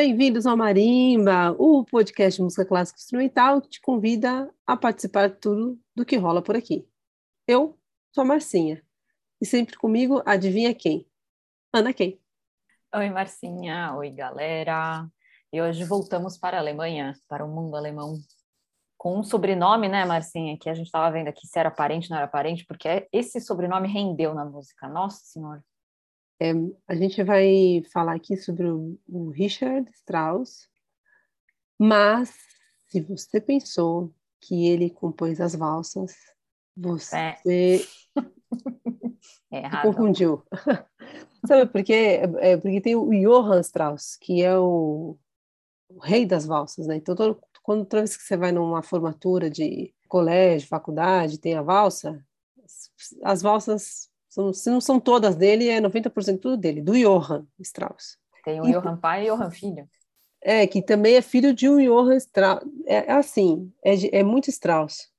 Bem-vindos ao Marimba, o podcast de música clássica instrumental que te convida a participar de tudo do que rola por aqui. Eu sou a Marcinha e sempre comigo, adivinha quem? Ana quem? Oi, Marcinha. Oi, galera. E hoje voltamos para a Alemanha, para o mundo alemão. Com um sobrenome, né, Marcinha, que a gente estava vendo aqui se era parente, não era parente, porque esse sobrenome rendeu na música. Nossa Senhora. É, a gente vai falar aqui sobre o, o Richard Strauss, mas se você pensou que ele compôs as valsas, você é. confundiu. Sabe por quê? É, porque tem o Johann Strauss, que é o, o rei das valsas, né? Então, todo, quando toda vez que você vai numa formatura de colégio, faculdade, tem a valsa, as valsas são, se não são todas dele, é 90% tudo dele, do Johann Strauss. Tem o e, Johann pai e o Johann filho. É, que também é filho de um Johann Strauss. É, é assim, é, é muito Strauss.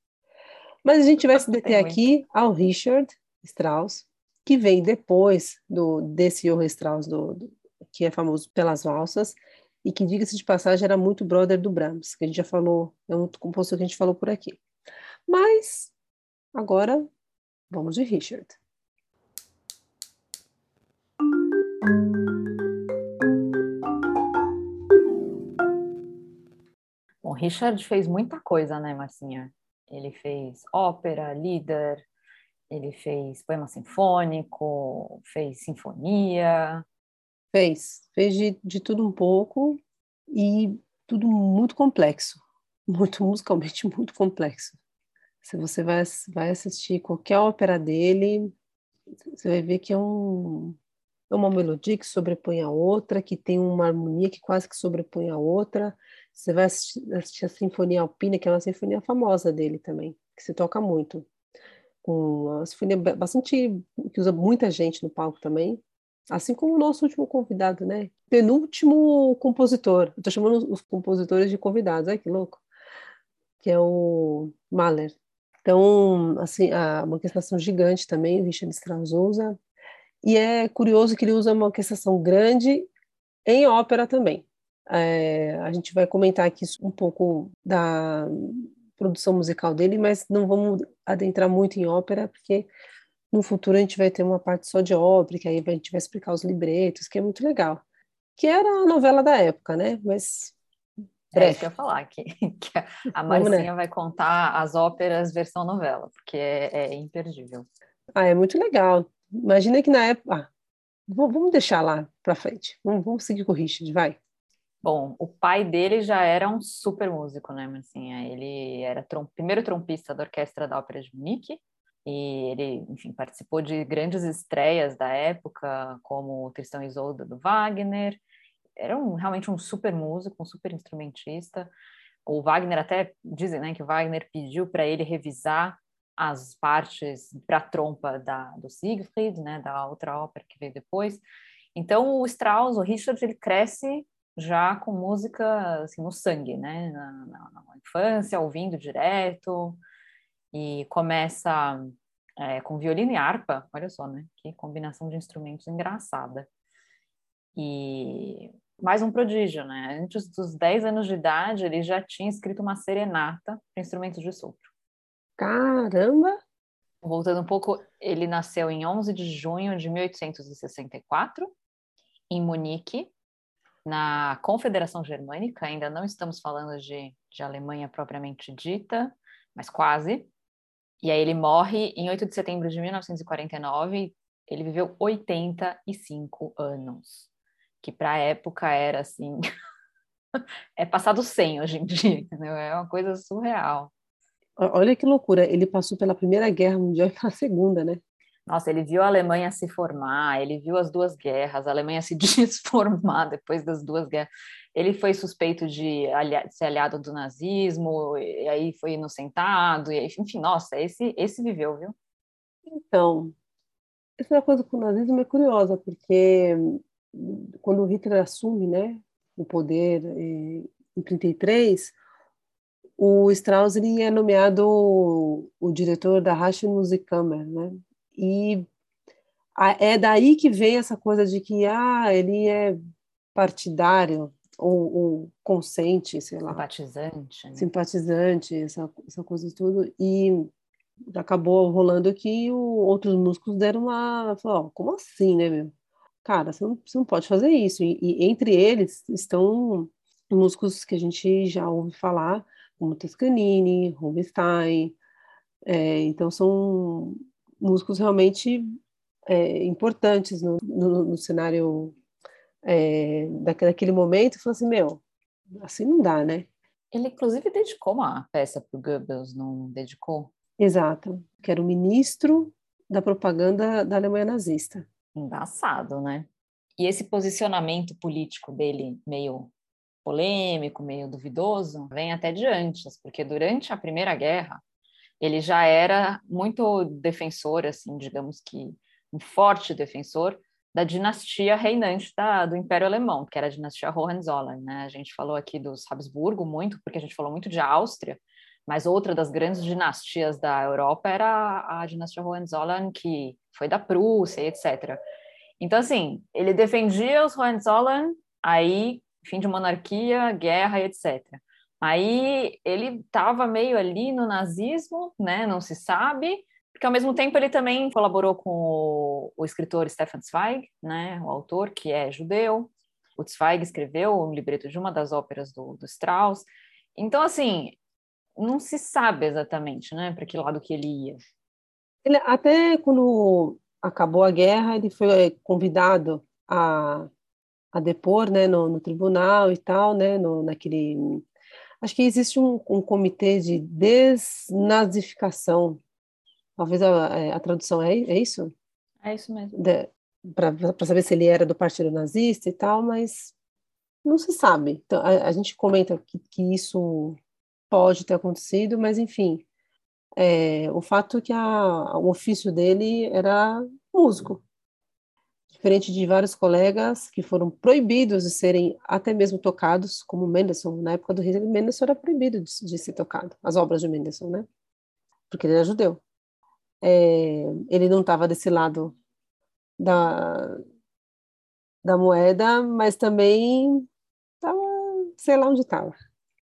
Mas a gente vai se deter aqui ao Richard Strauss, que vem depois do, desse Johann Strauss, do, do, que é famoso pelas valsas, e que, diga-se de passagem, era muito brother do Brahms, que a gente já falou, é um compositor que a gente falou por aqui. Mas, agora, vamos de Richard. Richard fez muita coisa, né, Marcinha? Ele fez ópera, líder, ele fez poema sinfônico, fez sinfonia. Fez, fez de, de tudo um pouco e tudo muito complexo, muito musicalmente muito complexo. Se você vai, vai assistir qualquer ópera dele, você vai ver que é um, é uma melodia que sobrepõe a outra, que tem uma harmonia que quase que sobrepõe a outra. Você vai assistir, a Sinfonia Alpina, que é uma sinfonia famosa dele também, que se toca muito. Uma sinfonia bastante que usa muita gente no palco também, assim como o nosso último convidado, né? Penúltimo compositor. Estou chamando os compositores de convidados, ai que louco. Que é o Mahler. Então, assim, uma orquestração gigante também, o Richard Strauss usa, e é curioso que ele usa uma orquestração grande em ópera também. É, a gente vai comentar aqui um pouco da produção musical dele, mas não vamos adentrar muito em ópera, porque no futuro a gente vai ter uma parte só de ópera, que aí a gente vai explicar os libretos, que é muito legal. Que era a novela da época, né? Mas. É isso que eu ia falar, que, que a Marcinha vai contar as óperas versão novela, porque é, é imperdível. Ah, é muito legal. Imagina que na época. Ah, vamos deixar lá para frente. Vamos, vamos seguir com o Richard, vai. Bom, o pai dele já era um super músico, né, Marcinha? Ele era trom primeiro trompista da Orquestra da Ópera de Munique, e ele, enfim, participou de grandes estreias da época, como Tristão e Isolda do Wagner. Era um, realmente um super músico, um super instrumentista. O Wagner até dizem, né, que o Wagner pediu para ele revisar as partes para trompa da, do Siegfried, né, da outra ópera que veio depois. Então, o Strauss, o Richard, ele cresce já com música assim, no sangue, né, na, na, na infância, ouvindo direto, e começa é, com violino e harpa, olha só, né, que combinação de instrumentos engraçada. E mais um prodígio, né? Antes dos 10 anos de idade, ele já tinha escrito uma serenata para instrumentos de sopro. Caramba! Voltando um pouco, ele nasceu em 11 de junho de 1864, em Munique, na Confederação Germânica. Ainda não estamos falando de, de Alemanha propriamente dita, mas quase. E aí ele morre em 8 de setembro de 1949. Ele viveu 85 anos, que para a época era assim. é passado 100 hoje em dia, entendeu? É uma coisa surreal. Olha que loucura, ele passou pela Primeira Guerra Mundial e pela Segunda, né? Nossa, ele viu a Alemanha se formar, ele viu as duas guerras, a Alemanha se desformar depois das duas guerras. Ele foi suspeito de, ser aliado do nazismo, e aí foi inocentado, e aí, enfim, nossa, esse, esse viveu, viu? Então, essa coisa com o nazismo é curiosa, porque quando o Hitler assume né, o poder eh, em 33, o Strauss é nomeado o, diretor da Musikkammer, né? E é daí que vem essa coisa de que ah, ele é partidário, ou, ou consente, sei lá. Simpatizante. Né? Simpatizante, essa, essa coisa tudo. E acabou rolando que o, outros músicos deram uma. Falaram, como assim, né, meu? Cara, você não, você não pode fazer isso. E, e, entre eles estão músicos que a gente já ouve falar, como Toscanini, Rubinstein. É, então, são músicos realmente é, importantes no, no, no cenário é, daquele momento. E falou assim: meu, assim não dá, né? Ele, inclusive, dedicou uma peça para o Goebbels, não dedicou? Exato, que era o ministro da propaganda da Alemanha nazista. Engraçado, né? E esse posicionamento político dele, meio polêmico, meio duvidoso, vem até de antes, porque durante a Primeira Guerra ele já era muito defensor, assim, digamos que um forte defensor da dinastia reinante da, do Império Alemão, que era a dinastia Hohenzollern. Né? A gente falou aqui dos Habsburgo muito, porque a gente falou muito de Áustria, mas outra das grandes dinastias da Europa era a, a dinastia Hohenzollern, que foi da Prússia, etc. Então, assim, ele defendia os Hohenzollern, aí fim de monarquia, guerra, etc. Aí ele estava meio ali no nazismo, né? Não se sabe, porque ao mesmo tempo ele também colaborou com o, o escritor Stefan Zweig, né? O autor que é judeu. O Zweig escreveu o libreto de uma das óperas do, do Strauss. Então, assim, não se sabe exatamente, né, para que lado que ele ia. Ele, até quando acabou a guerra, ele foi convidado a, a depor, né, no, no tribunal e tal, né, no, naquele... Acho que existe um, um comitê de desnazificação. Talvez a, eh, a tradução é, é isso? É isso mesmo. Para saber se ele era do partido nazista e tal, mas não se sabe. Então, a, a gente comenta que, que isso pode ter acontecido, mas enfim, é, o fato é que a, o ofício dele era músico, diferente de vários colegas que foram proibidos de serem até mesmo tocados, como Mendelssohn, na época do Hitler, Mendelssohn era proibido de, de ser tocado, as obras de Mendelssohn, né? Porque ele era judeu. É, ele não estava desse lado da, da moeda, mas também estava, sei lá onde estava.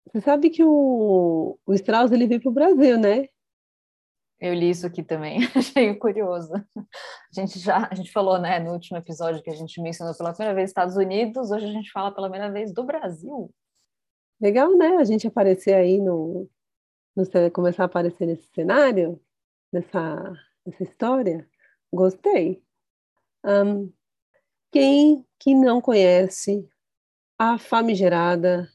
Você sabe que o, o Strauss ele veio para o Brasil, né? Eu li isso aqui também, achei curioso. A gente já a gente falou, né, no último episódio que a gente mencionou pela primeira vez Estados Unidos, hoje a gente fala pela primeira vez do Brasil. Legal, né? A gente aparecer aí no, no começar a aparecer nesse cenário, nessa, nessa história. Gostei. Um, quem que não conhece a famigerada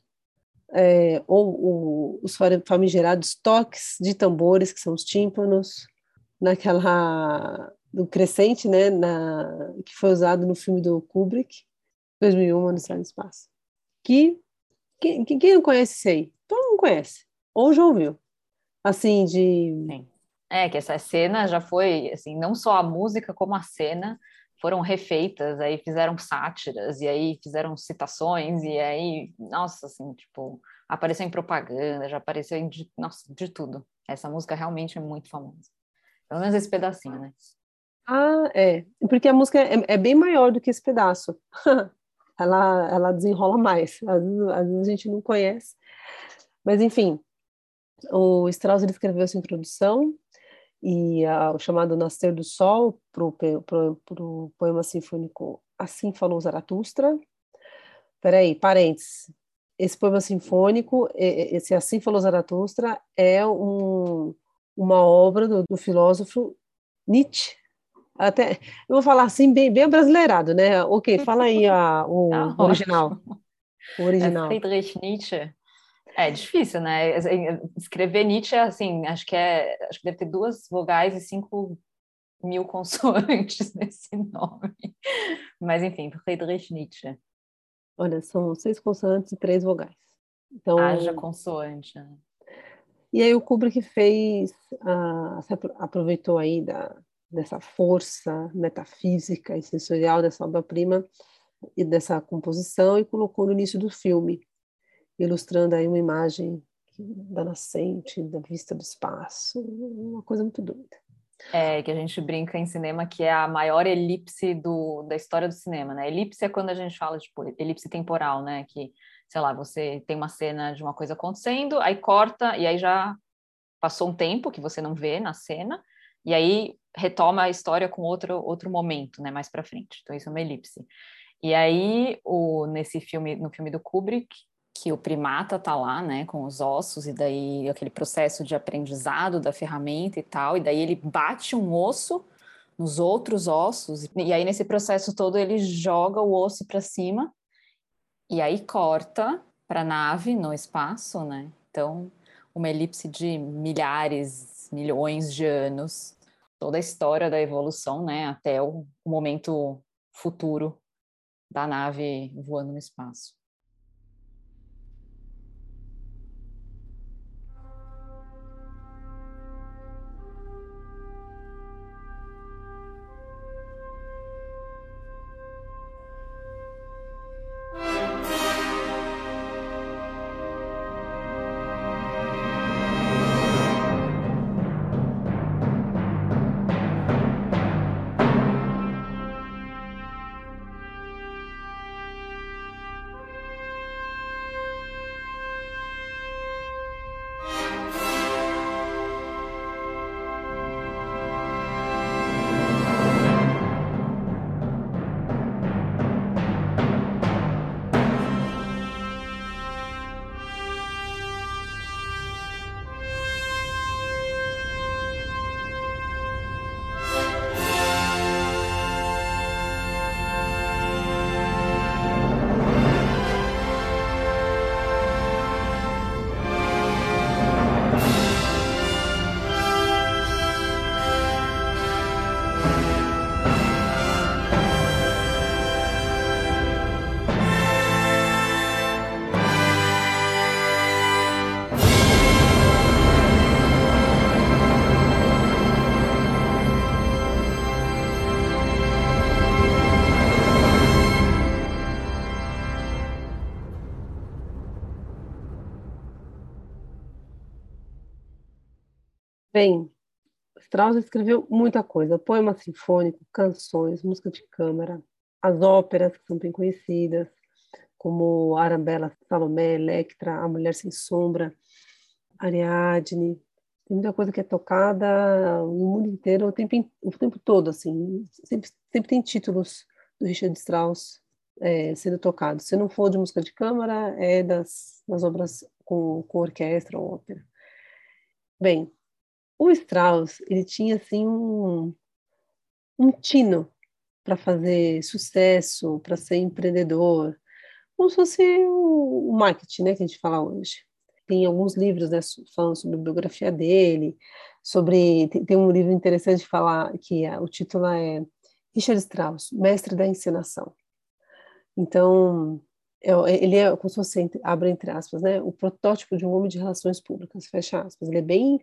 é, ou, ou, os famigerados toques de tambores, que são os tímpanos, naquela do crescente, né, na, que foi usado no filme do Kubrick, 2001, Odisseia no Espaço. Que quem, quem não conhece isso aí? Todo mundo conhece, ou já ouviu. Assim, de... Sim. É, que essa cena já foi, assim, não só a música, como a cena foram refeitas, aí fizeram sátiras, e aí fizeram citações, e aí, nossa, assim, tipo, apareceu em propaganda, já apareceu em, de, nossa, de tudo. Essa música realmente é muito famosa. Pelo menos esse pedacinho, né? Ah, é. Porque a música é, é bem maior do que esse pedaço. ela, ela desenrola mais. Às vezes, às vezes a gente não conhece. Mas, enfim, o Strauss ele escreveu essa introdução e a, o chamado Nascer do Sol para o poema sinfônico Assim Falou Zaratustra. Peraí, parênteses. Esse poema sinfônico, esse Assim Falou Zaratustra, é um, uma obra do, do, filósofo Nietzsche. Até, eu vou falar assim, bem, bem brasileirado, né? Ok, fala aí a, o, tá original. O original. É Friedrich Nietzsche. É difícil, né? Escrever Nietzsche, assim, acho que é, acho que deve ter duas vogais e cinco mil consoantes nesse nome. Mas enfim, Friedrich Nietzsche. Olha, são seis consoantes e três vogais. Então, Haja consoante. Né? E aí o Kubrick fez, uh, aproveitou aí da, dessa força metafísica e sensorial dessa obra-prima e dessa composição e colocou no início do filme ilustrando aí uma imagem da nascente, da vista do espaço, uma coisa muito doida. É, que a gente brinca em cinema que é a maior elipse do, da história do cinema, né? Elipse é quando a gente fala, tipo, elipse temporal, né? Que sei lá, você tem uma cena de uma coisa acontecendo, aí corta, e aí já passou um tempo que você não vê na cena, e aí retoma a história com outro, outro momento, né, mais para frente. Então, isso é uma elipse. E aí, o, nesse filme, no filme do Kubrick, que o primata tá lá, né, com os ossos, e daí aquele processo de aprendizado da ferramenta e tal, e daí ele bate um osso nos outros ossos, e aí nesse processo todo ele joga o osso para cima, e aí corta para nave no espaço, né? Então, uma elipse de milhares, milhões de anos, toda a história da evolução, né, até o momento futuro da nave voando no espaço. Strauss escreveu muita coisa: poema sinfônico, canções, música de câmara, as óperas que são bem conhecidas, como Arabella, Salomé, Electra, A Mulher Sem Sombra, Ariadne. Tem muita coisa que é tocada no mundo inteiro o tempo, o tempo todo, assim. Sempre, sempre tem títulos do Richard Strauss é, sendo tocados. Se não for de música de câmara, é das, das obras com, com orquestra ou ópera. Bem, o Strauss, ele tinha assim um, um tino para fazer sucesso, para ser empreendedor, como se fosse o, marketing, né, que a gente fala hoje. Tem alguns livros né, falando sobre a biografia dele, sobre tem, tem um livro interessante de falar que é, o título é Richard Strauss, mestre da encenação. Então, é, ele é como se fosse, abre entre aspas, né, o protótipo de um homem de relações públicas, fecha aspas. Ele é bem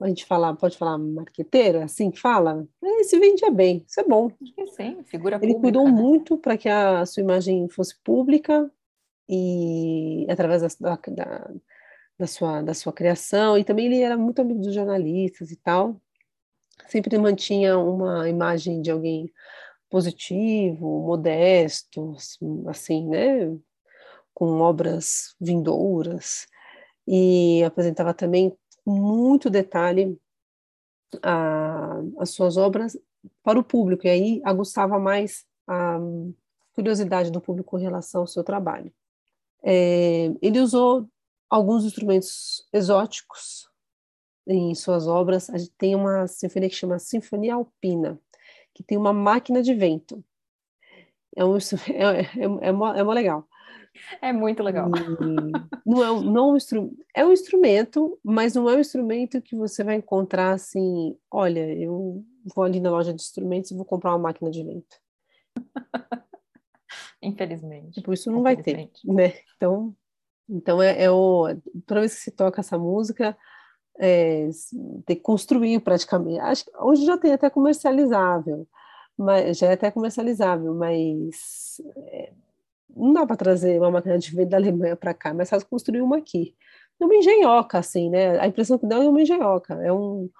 a gente falar, pode falar marqueteiro, é assim que fala? É, se vendia bem, isso é bom. Sim, figura Ele pública, cuidou né? muito para que a sua imagem fosse pública e através da, da, da, sua, da sua criação, e também ele era muito amigo dos jornalistas e tal, sempre mantinha uma imagem de alguém positivo, modesto, assim, né, com obras vindouras, e apresentava também muito detalhe a, as suas obras para o público, e aí aguçava mais a curiosidade do público em relação ao seu trabalho. É, ele usou alguns instrumentos exóticos em suas obras. A gente tem uma sinfonia que chama Sinfonia Alpina, que tem uma máquina de vento. É, um, é, é, é, mó, é mó legal. É muito legal. não é, não é, um é um instrumento, mas não é um instrumento que você vai encontrar assim, olha, eu vou ali na loja de instrumentos e vou comprar uma máquina de vento. Infelizmente. Tipo, isso não vai ter, né? Então, então é, é o toda vez que se toca essa música, é, tem que construir praticamente. Acho que hoje já tem até comercializável, mas já é até comercializável, mas é, não dá para trazer uma máquina de vento da Alemanha para cá, mas faz construir uma aqui. É uma engenhoca, assim, né? A impressão que dá é uma engenhoca. É um,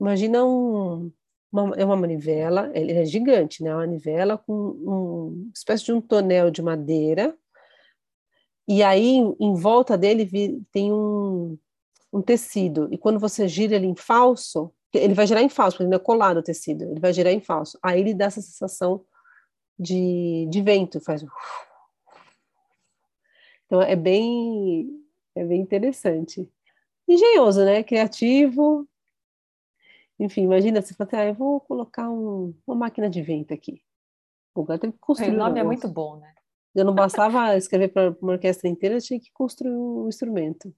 imagina um, uma, é uma manivela, ele é gigante, né? Uma manivela com um, uma espécie de um tonel de madeira e aí em volta dele tem um, um tecido, e quando você gira ele em falso, ele vai girar em falso, porque ele não é colado o tecido, ele vai girar em falso. Aí ele dá essa sensação de, de vento, faz. Então é bem, é bem interessante. Engenhoso, né? Criativo. Enfim, imagina você fala assim, ah, eu vou colocar um, uma máquina de vento aqui. O cara tem que construir. O nome um é muito bom, né? Eu não bastava escrever para uma orquestra inteira, eu tinha que construir um instrumento.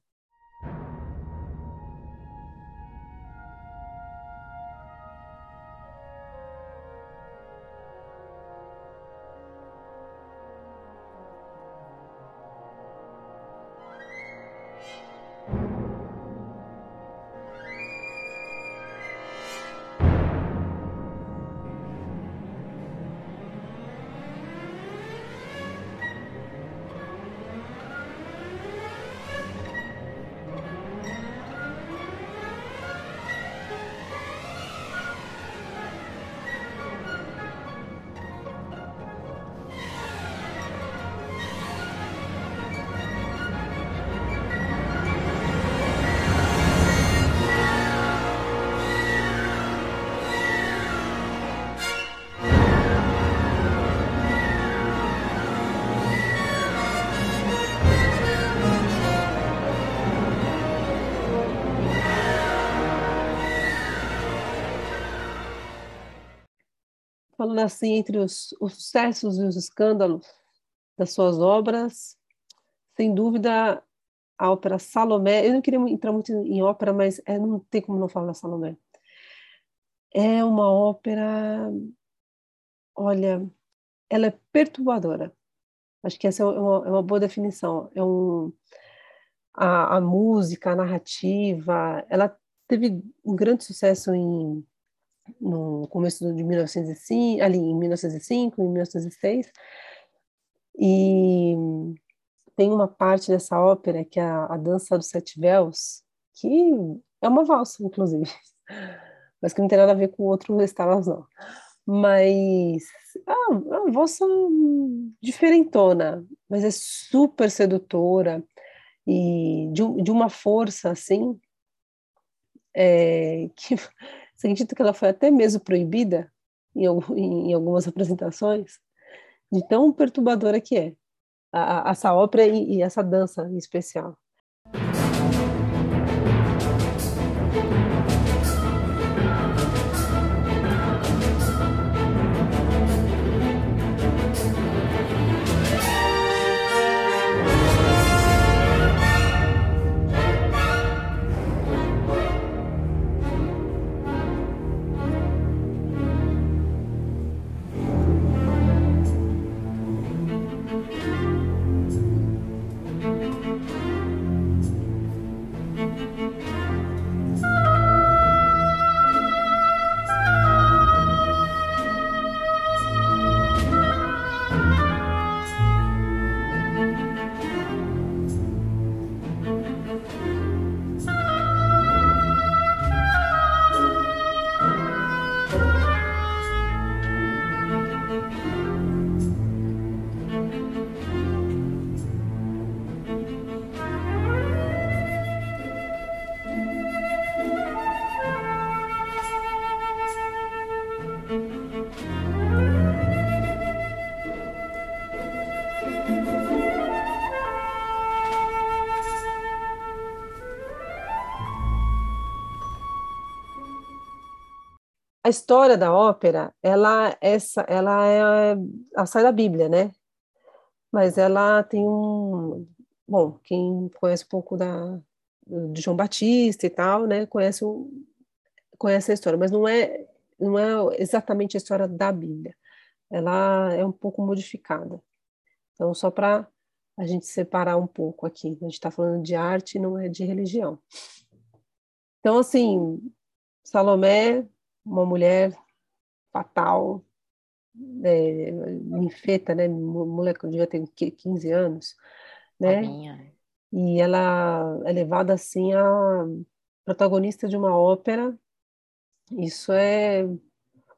Falando assim, entre os, os sucessos e os escândalos das suas obras, sem dúvida, a ópera Salomé. Eu não queria entrar muito em ópera, mas é, não tem como não falar da Salomé. É uma ópera, olha, ela é perturbadora. Acho que essa é uma, é uma boa definição. É um, a, a música, a narrativa, ela teve um grande sucesso em no começo de 1905, ali em 1905, em 1906, e tem uma parte dessa ópera que é a, a Dança dos Sete Véus, que é uma valsa, inclusive, mas que não tem nada a ver com o outro Estalas, não. Mas ah, é uma valsa diferentona, mas é super sedutora e de, de uma força assim é, que você acredita que ela foi até mesmo proibida em, em algumas apresentações? De tão perturbadora que é a, a, essa ópera e, e essa dança em especial. História da ópera, ela, essa, ela, é, ela sai da Bíblia, né? Mas ela tem um, bom, quem conhece um pouco da de João Batista e tal, né? Conhece conhece a história, mas não é não é exatamente a história da Bíblia. Ela é um pouco modificada. Então, só para a gente separar um pouco aqui, a gente está falando de arte, não é de religião. Então, assim, Salomé uma mulher fatal, é, ninfeta, né? Moleque, devia ter 15 anos, né? E ela é levada assim a protagonista de uma ópera. Isso é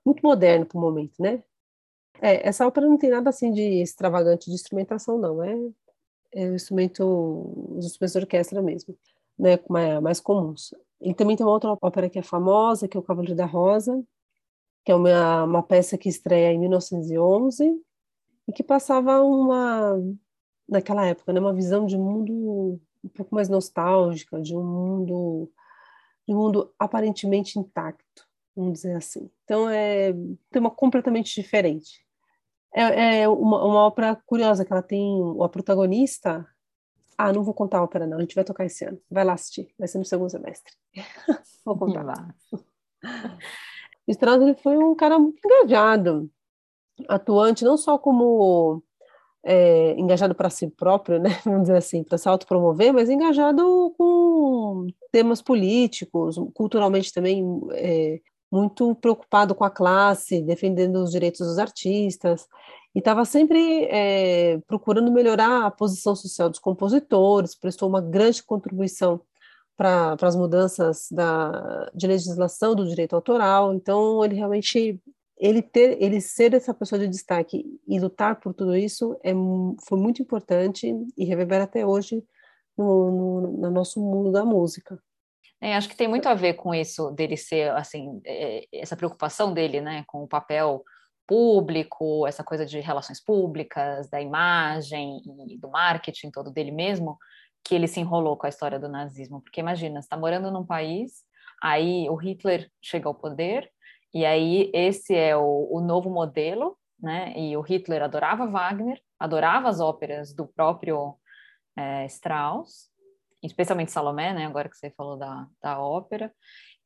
muito moderno para o momento, né? É, essa ópera não tem nada assim de extravagante de instrumentação, não. É, é o instrumento, os instrumentos de orquestra mesmo, né, mais, mais comuns. E também tem uma outra ópera que é famosa, que é o Cavaleiro da Rosa, que é uma, uma peça que estreia em 1911 e que passava uma, naquela época, né, uma visão de mundo um pouco mais nostálgica, de um mundo, de um mundo aparentemente intacto, vamos dizer assim. Então é tema completamente diferente. É, é uma, uma ópera curiosa que ela tem a protagonista. Ah, não vou contar a ópera não, a gente vai tocar esse ano. Vai lá assistir, vai ser no segundo semestre. vou contar. lá. Strauss ele foi um cara muito engajado, atuante não só como é, engajado para si próprio, né, vamos dizer assim, para se autopromover, mas engajado com temas políticos, culturalmente também é, muito preocupado com a classe, defendendo os direitos dos artistas, e estava sempre é, procurando melhorar a posição social dos compositores, prestou uma grande contribuição para as mudanças da, de legislação do direito autoral, então ele realmente ele ter ele ser essa pessoa de destaque e lutar por tudo isso é, foi muito importante e reverbera até hoje no, no, no nosso mundo da música. É, acho que tem muito a ver com isso dele ser assim é, essa preocupação dele, né, com o papel público, essa coisa de relações públicas, da imagem e do marketing todo dele mesmo, que ele se enrolou com a história do nazismo. Porque imagina, está morando num país, aí o Hitler chega ao poder e aí esse é o, o novo modelo, né? E o Hitler adorava Wagner, adorava as óperas do próprio é, Strauss especialmente Salomé, né? Agora que você falou da, da ópera.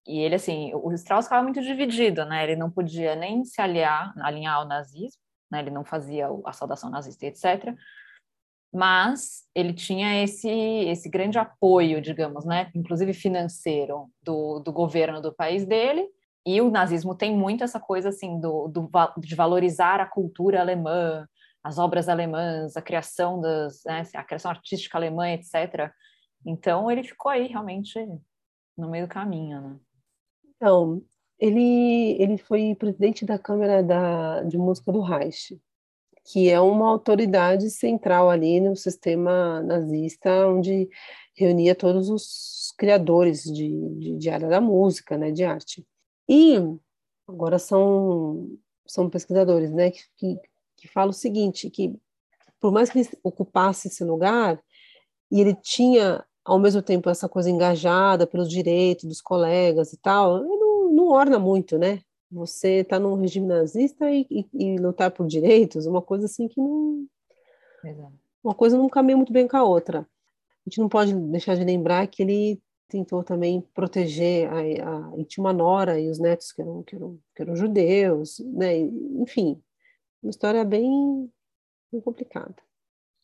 E ele, assim, o Strauss estava muito dividido, né? Ele não podia nem se aliar, alinhar ao nazismo, né? Ele não fazia a saudação nazista, etc. Mas ele tinha esse, esse grande apoio, digamos, né? Inclusive financeiro do, do governo do país dele. E o nazismo tem muito essa coisa, assim, do, do de valorizar a cultura alemã, as obras alemãs, a criação das, né, a criação artística alemã, etc. Então ele ficou aí realmente no meio do caminho, né? Então, ele, ele foi presidente da Câmara da, de Música do Reich, que é uma autoridade central ali no sistema nazista, onde reunia todos os criadores de, de, de área da música, né, de arte. E agora são, são pesquisadores, né, que, que, que falam o seguinte, que por mais que ele ocupasse esse lugar, e ele tinha ao mesmo tempo essa coisa engajada pelos direitos dos colegas e tal, não, não orna muito, né? Você está num regime nazista e, e, e, lutar por direitos, uma coisa assim que não. Exato. Uma coisa não caminha muito bem com a outra. A gente não pode deixar de lembrar que ele tentou também proteger a, a, e tinha uma nora e os netos que eram, que eram, que eram judeus, né? Enfim, uma história bem, bem complicada.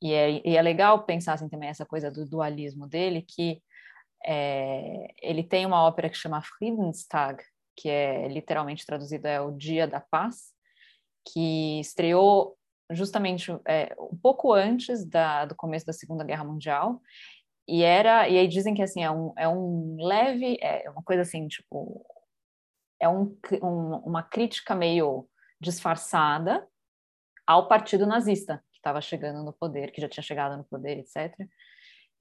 E é, e é legal pensar assim, também essa coisa do dualismo dele, que é, ele tem uma ópera que chama Friedenstag, que é literalmente traduzido é o Dia da Paz, que estreou justamente é, um pouco antes da, do começo da Segunda Guerra Mundial. E era e aí dizem que assim é um, é um leve é uma coisa assim tipo é um, um, uma crítica meio disfarçada ao partido nazista estava chegando no poder, que já tinha chegado no poder, etc.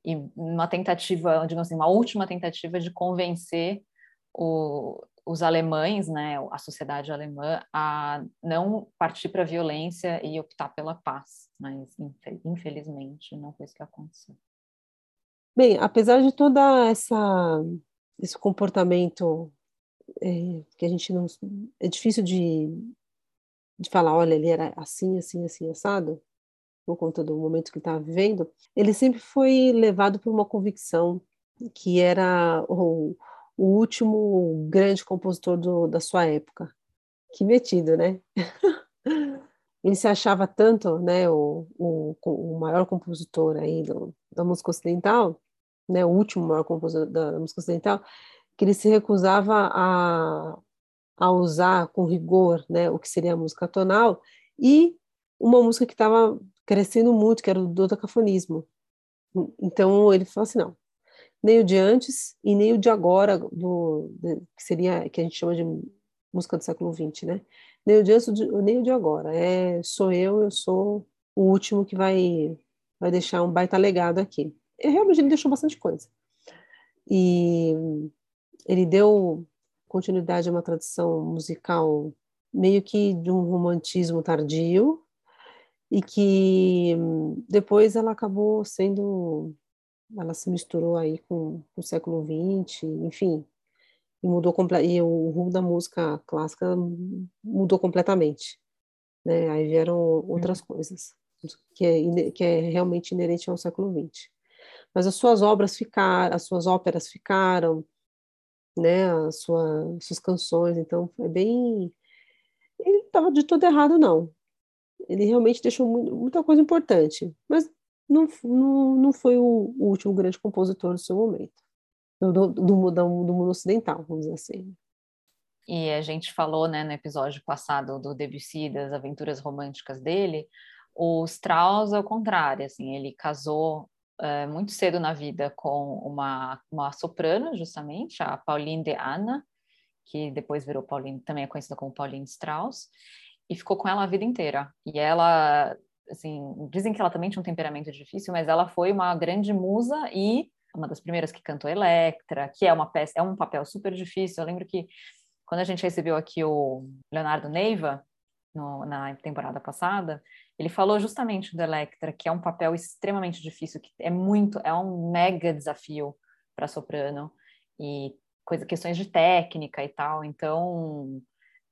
E uma tentativa, digamos assim, uma última tentativa de convencer o, os alemães, né, a sociedade alemã, a não partir para a violência e optar pela paz. Mas, infelizmente, não foi isso que aconteceu. Bem, apesar de toda essa esse comportamento é, que a gente não é difícil de, de falar, olha, ele era assim, assim, assim, assado por conta do momento que estava vivendo, ele sempre foi levado por uma convicção que era o, o último grande compositor do, da sua época. Que metido, né? ele se achava tanto, né, o, o, o maior compositor aí do, da música ocidental, né, o último maior compositor da música ocidental, que ele se recusava a, a usar com rigor, né, o que seria a música tonal e uma música que estava crescendo muito, que era o dodecafonismo. Então ele falou assim, não, nem o de antes e nem o de agora, do, de, que seria, que a gente chama de música do século XX, né? Nem o de antes nem o de agora, é, sou eu, eu sou o último que vai vai deixar um baita legado aqui. E realmente ele deixou bastante coisa. E ele deu continuidade a uma tradição musical meio que de um romantismo tardio e que depois ela acabou sendo ela se misturou aí com, com o século XX, enfim, e mudou e o rumo da música clássica mudou completamente, né? Aí vieram outras uhum. coisas que é, que é realmente inerente ao século XX. Mas as suas obras ficaram, as suas óperas ficaram, né? As sua, suas canções, então é bem ele estava de tudo errado não. Ele realmente deixou muita coisa importante, mas não, não, não foi o, o último grande compositor do seu momento. Do, do, do, do mundo ocidental, vamos dizer assim. E a gente falou, né, no episódio passado do Debussy, das aventuras românticas dele, o Strauss, ao contrário, assim, ele casou é, muito cedo na vida com uma, uma soprano, justamente, a Pauline de Anna, que depois virou Pauline, também é conhecida como Pauline Strauss, e ficou com ela a vida inteira. E ela, assim, dizem que ela também tinha um temperamento difícil, mas ela foi uma grande musa e uma das primeiras que cantou Electra, que é uma peça, é um papel super difícil. Eu lembro que quando a gente recebeu aqui o Leonardo Neiva no, na temporada passada, ele falou justamente do Electra, que é um papel extremamente difícil, que é muito, é um mega desafio para soprano e coisa, questões de técnica e tal. Então,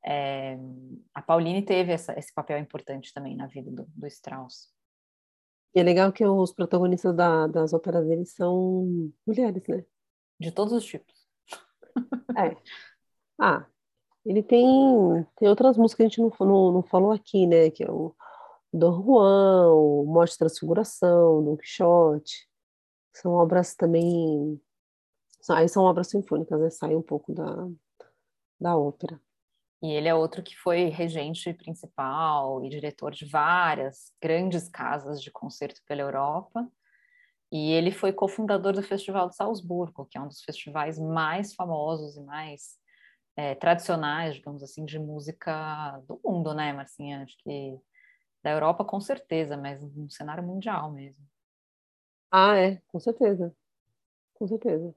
é, a Pauline teve essa, esse papel importante também na vida do, do Strauss. E é legal que os protagonistas da, das óperas dele são mulheres, né? De todos os tipos. É. Ah, ele tem, tem outras músicas que a gente não, não, não falou aqui, né? Que é o Dom Juan, o Morte de Transfiguração, Don Quixote. São obras também. Aí são obras sinfônicas, né? Sai um pouco da, da ópera. E ele é outro que foi regente principal e diretor de várias grandes casas de concerto pela Europa. E ele foi cofundador do Festival de Salzburgo, que é um dos festivais mais famosos e mais é, tradicionais, digamos assim, de música do mundo, né, Marcinha? Acho que da Europa com certeza, mas no cenário mundial mesmo. Ah, é, com certeza. Com certeza.